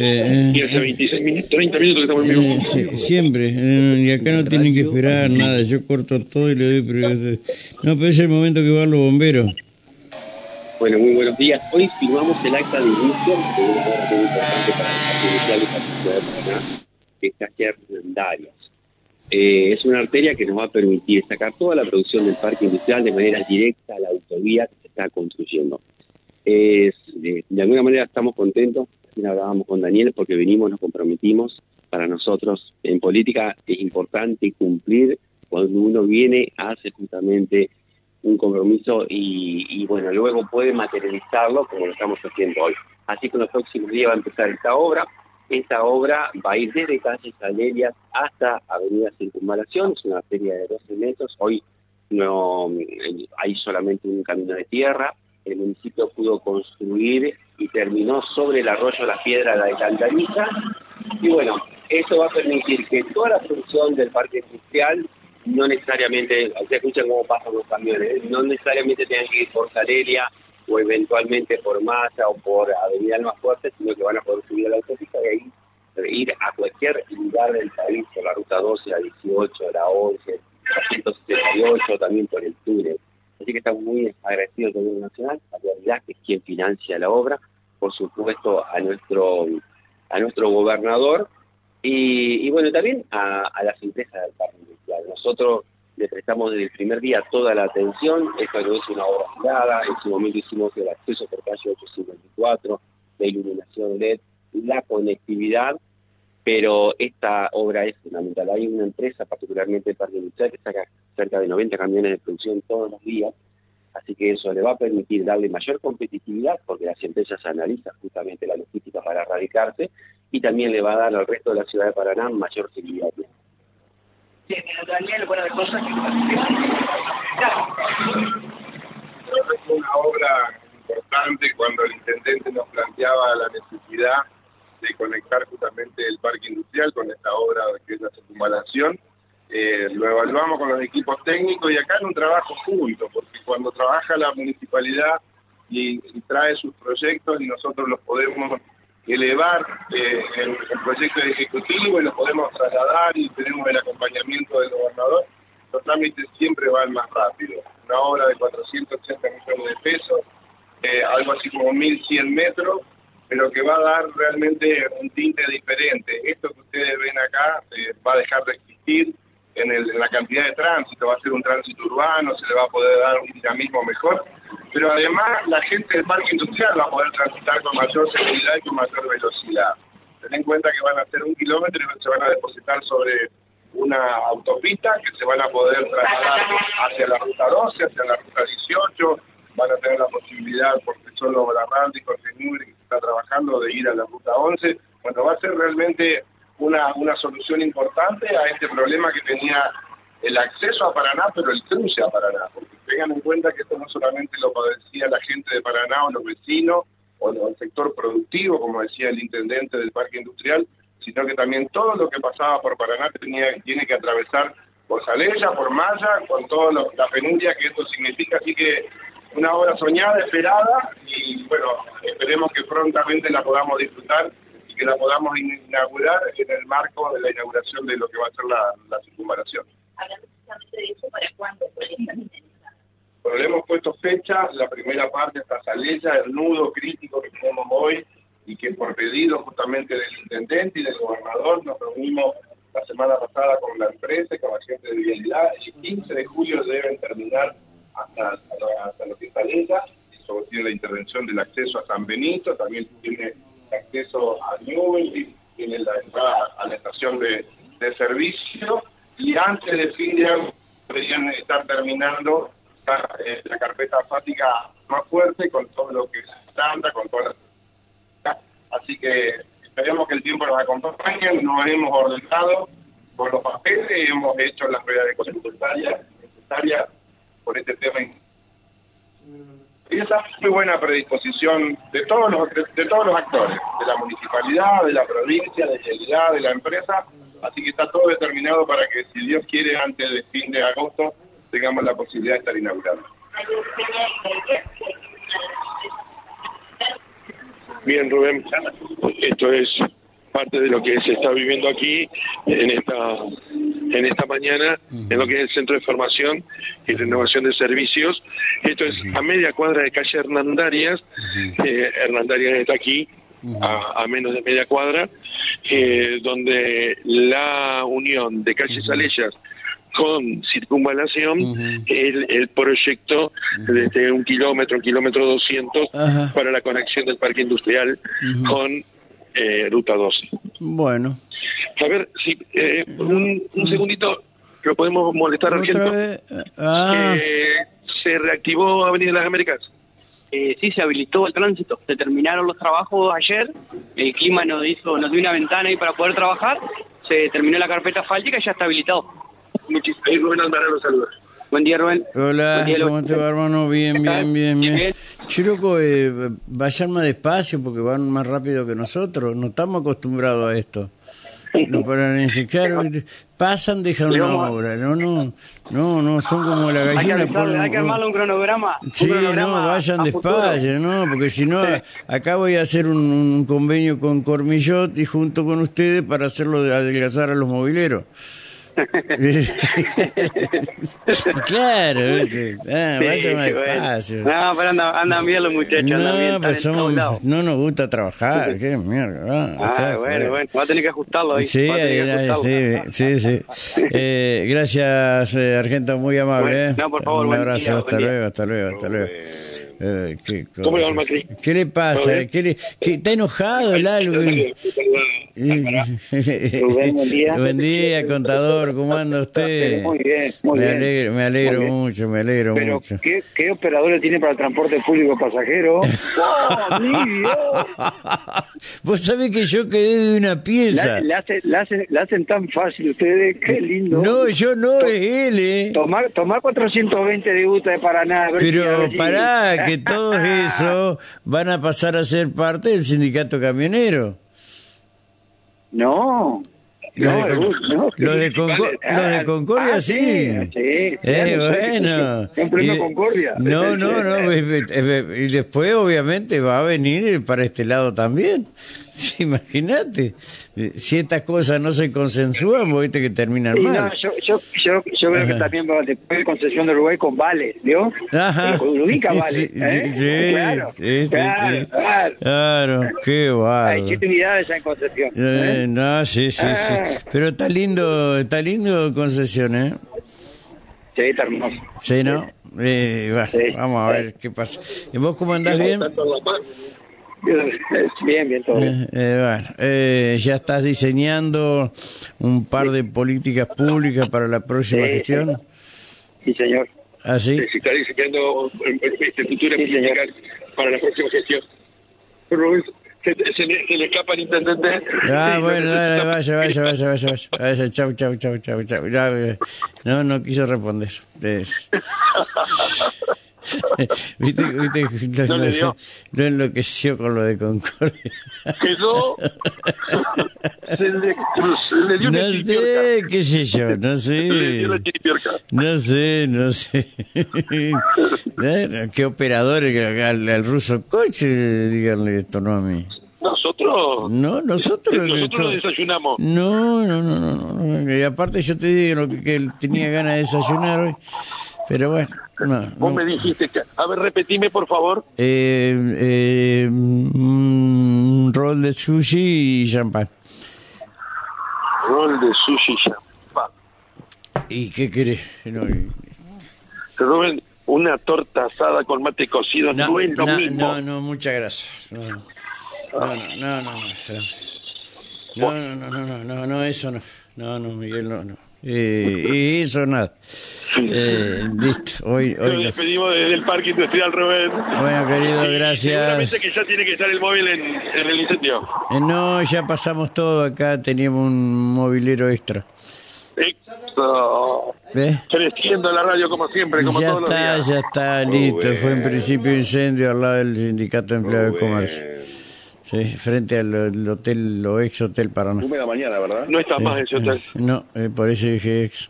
Eh, 15, 26 minutos, 30 minutos que estamos en vivo. eh, siempre, eh, y acá no tienen que esperar nada, yo corto todo y le doy prioridad. No, pero es el momento que van los bomberos. Bueno, muy buenos días. Hoy firmamos el acta de inicio de una obra muy importante para el Parque Industrial y para la ciudad de Paraná, que es Calle Hernandarias. Eh, es una arteria que nos va a permitir sacar toda la producción del parque industrial de manera directa a la autovía que se está construyendo. Es, de, de alguna manera estamos contentos, hablábamos con Daniel, porque venimos, nos comprometimos. Para nosotros en política es importante cumplir cuando uno viene, hace justamente un compromiso y, bueno, luego puede materializarlo como lo estamos haciendo hoy. Así que en los próximos días va a empezar esta obra. Esta obra va a ir desde calle Salerias hasta Avenida Circunvalación, es una arteria de 12 metros. Hoy no hay solamente un camino de tierra. El municipio pudo construir y terminó sobre el arroyo La Piedra de Alcantariza. Y bueno, eso va a permitir que toda la producción del parque industrial no necesariamente, ustedes escuchan cómo pasan los camiones, no necesariamente tengan que ir por Saleria o eventualmente por Massa o por Avenida Más Fuerte, sino que van a poder subir a la autopista y ahí ir a cualquier lugar del país, por la ruta 12, la 18, la 11, la 178, también por el túnel. Así que estamos muy agradecidos al gobierno nacional, a realidad que es quien financia la obra, por supuesto a nuestro, a nuestro gobernador y, bueno, también a, las empresas del parque industrial. Nosotros le prestamos desde el primer día toda la atención, esta no es una obra girada, en su momento hicimos el acceso por calle 854, la iluminación LED, la conectividad, pero esta obra es fundamental. Hay una empresa, particularmente el Parque Industrial, que saca cerca de 90 camiones de producción todos los días, así que eso le va a permitir darle mayor competitividad, porque las empresas analizan justamente la logística para erradicarse, y también le va a dar al resto de la ciudad de Paraná mayor seguridad. Sí, Daniel, bueno, de cosas que... Creo que fue una obra importante cuando el intendente nos planteaba la necesidad de conectar justamente el parque industrial con esta obra que es la circunvalación. Eh, lo evaluamos con los equipos técnicos y acá es un trabajo junto, porque cuando trabaja la municipalidad y, trae sus proyectos y nosotros los podemos elevar eh, el, proyecto ejecutivo y lo podemos trasladar y tenemos el acompañamiento del gobernador, los trámites siempre van más rápido. Una obra de 480 millones de pesos, eh, algo así como 1.100 metros, pero que va a dar realmente un tinte diferente. Esto que ustedes ven acá eh, va a dejar de existir en, en, cantidad de tránsito, va a ser un tránsito urbano, se le va a poder dar un dinamismo mejor, pero además la gente del parque industrial va a poder transitar con mayor seguridad y con mayor velocidad. Ten en cuenta que van a hacer un kilómetro y se van a depositar sobre una autopista que se van a poder trasladar hacia la ruta 12, hacia la ruta 18, van a tener la posibilidad, porque son los Barrantes y Jorge que está trabajando, de ir a la ruta 11. Bueno, va a ser realmente una, una solución importante a este problema que tenía el acceso a Paraná, pero el cruce a Paraná, porque tengan en cuenta que esto no solamente lo padecía la gente de Paraná o los vecinos, o el sector productivo, como decía el intendente del parque industrial, sino que también todo lo que pasaba por Paraná tenía, tiene que atravesar por Salella, por Maya, con toda la penuria que esto significa, así que una obra soñada, esperada, y bueno, esperemos que prontamente la podamos disfrutar y que la podamos inaugurar en el marco de la inauguración de lo que va a ser la, la circunvalación. Hablando precisamente de eso, ¿para cuándo podría Bueno, le hemos puesto fecha, la primera parte hasta Salella, el nudo crítico que tenemos hoy, y que por pedido justamente del intendente y del gobernador nos reunimos la semana pasada con la empresa y con la gente de vialidad, el 15 de julio deben terminar hasta, hasta, lo que está Salella, eso tiene la intervención del acceso a San Benito, también tiene acceso a Newell, tiene la entrada a la estación de, de servicio, y antes de fin de año deberían estar terminando la, eh, carpeta fática más fuerte con todo lo que es estándar, con todas las... Así que esperemos que el tiempo nos acompañe, nos hemos ordenado con los papeles, hemos hecho las de cosas necesarias, por este tema. Y esa muy buena predisposición de todos los de, de, todos los actores, de la municipalidad, de la provincia, de la de la empresa, así que está todo determinado para que si Dios quiere antes del fin de agosto tengamos la posibilidad de estar inaugurando. Bien, Rubén, esto es parte de lo que se está viviendo aquí en esta en esta mañana en lo que es el Centro de Formación y Renovación de Servicios. Esto es a media cuadra de calle Hernandarias. Eh, Hernandarias está aquí, a, a menos de media cuadra, eh, donde la unión de calle Salellas con circunvalación el, el proyecto desde un kilómetro, un kilómetro doscientos Ajá. para la conexión del parque industrial con eh, Ruta 12. Bueno. A ver, si eh, un, un segundito, lo podemos molestar, ¿Otra Argento. vez? Ah, Eh, ¿Se reactivó Avenida Las Américas? Eh, sí, se habilitó el tránsito. Se terminaron los trabajos ayer. El clima nos hizo, nos dio una ventana ahí para poder trabajar. Se terminó la carpeta asfáltica y ya está habilitado. Muchísimas gracias. Rubén Alvarado los saluda. Buen día, Rubén. hola, día, ¿cómo te va, hermano? Bien, bien, bien, bien. Bien. Chiroco, eh, vayan más despacio porque van más rápido que nosotros. No estamos acostumbrados a esto. No paran ni siquiera. Pasan, dejan una obra. No, no, no, no, son como la Hay que, gallina. avisarle, ponen- hay que armarle un cronograma. un Sí, no, vayan despacio, no, porque si no, acá voy a hacer un, un convenio con Cormillot y junto con ustedes para hacerlo de adelgazar a los mobileros. claro. Ah, Sí, más bueno. despacio. No, pero andan, andan bien los muchachos, bien. No, están pues somos- no nos gusta trabajar, qué mierda. Ah, Ah, dejá de bueno, joder. bueno. Va a tener que ajustarlo ahí. Sí, ajustarlo. sí, sí, sí. Eh, gracias, eh, Argento, muy amable. Bueno, ¿eh? no, por favor, Un buen abrazo, día, hasta buen día. luego, hasta luego, hasta luego. Eh, qué ¿Cómo le va. Macri? ¿Qué le ¿Todo pasa? ¿Qué le- qué- ¿Está enojado el algo? Rubén, buen día. Buen día, contador, ¿cómo anda usted? Muy bien, muy me bien. Alegro, me alegro mucho, me alegro Pero, mucho. ¿qué, ¿qué operadores tiene para el transporte público pasajero? ¡Oh, mi Dios! Vos sabés que yo quedé de una pieza. La, la hace- la hacen, la hacen tan fácil ustedes, qué lindo. No, yo no, es él, ¿eh? Tomar, tomar 420 de Guta de Paraná. Pero si- pará, que todos esos van a pasar a ser parte del sindicato camionero. No. Los No, de, Con- Gus, no. los de Concor- los de Concordia ah, sí. Sí, Eh, bueno. Y- Concordia. No, no, no. ve- ve- Y después, obviamente, va a venir para este lado también. Sí, Imagínate. Si estas cosas no se consensúan, vos viste que terminan Sí, no, mal. yo, yo, yo, yo creo que también va después de concesión de Uruguay con Vale, ¿vio? Ajá. Con ubica Vale. Sí, ¿eh? sí, sí, claro, sí, sí, claro, sí. claro. Claro, qué Hay bárbaro. siete unidades en concesión. Eh, ¿eh? no, sí, sí, sí. Ah. Pero está lindo, está lindo concesión, ¿eh? Sí, está hermoso. Sí, ¿no? Eh, va, Sí. Vamos a ver qué pasa. ¿Y vos cómo andás bien? Bien, bien, todo bien. Eh, eh, bueno, eh, ya estás diseñando un par de políticas públicas para la próxima Sí, gestión. Sí, señor. ¿Ah, sí? Se está diseñando este futuro Sí, para la próxima gestión. Rubén, se, se le, se le escapa al intendente. Ah, Sí, bueno, no, dale, vaya, vaya, vaya, vaya, vaya. Vaya, chau, chau, chau, chau, chau. Ya, eh, no, no quiso responder. ¿Viste, viste, No le dio. lo enloqueció con lo de Concordia. Quedó. se le, se le dio una No chiripiorca. sé, qué sé yo, no sé. una. No sé, no sé. ¿Qué operadores que al, al ruso coche díganle esto, no a mí? Nosotros. No, nosotros. Nosotros desayunamos. No, no, no, no, no. Y aparte yo te digo que, que él tenía ganas de desayunar hoy. Pero bueno, no. Vos no. me dijiste que. A ver, repetime, por favor. Eh, eh, un rol de sushi y champán. Rol de sushi champán. ¿Y qué querés? No, y- Rubén, una torta asada con mate cocido no, no, es lo no, mismo. no, no, muchas gracias. No, no, no, no, no, no, no, no, no, no, no, no, no, eso no. No, no, Miguel, no, no. Eh, y eso nada. Eh, listo, hoy, Nos hoy no. despedimos desde el Parque Industrial, Rubén. Bueno, querido, Y gracias. Seguramente que ya tiene que estar el móvil en, en el incendio. Eh, no, ya pasamos todo acá, teníamos un mobilero extra. Eso. ¿Ves? Creciendo la radio como siempre, como Ya todos los está, días. ya está, listo. Fue en principio incendio al lado del Sindicato de Empleados de Comercio. Sí, frente al, al hotel, o ex hotel Paraná. No está más ese hotel. No, eh, por eso dije ex.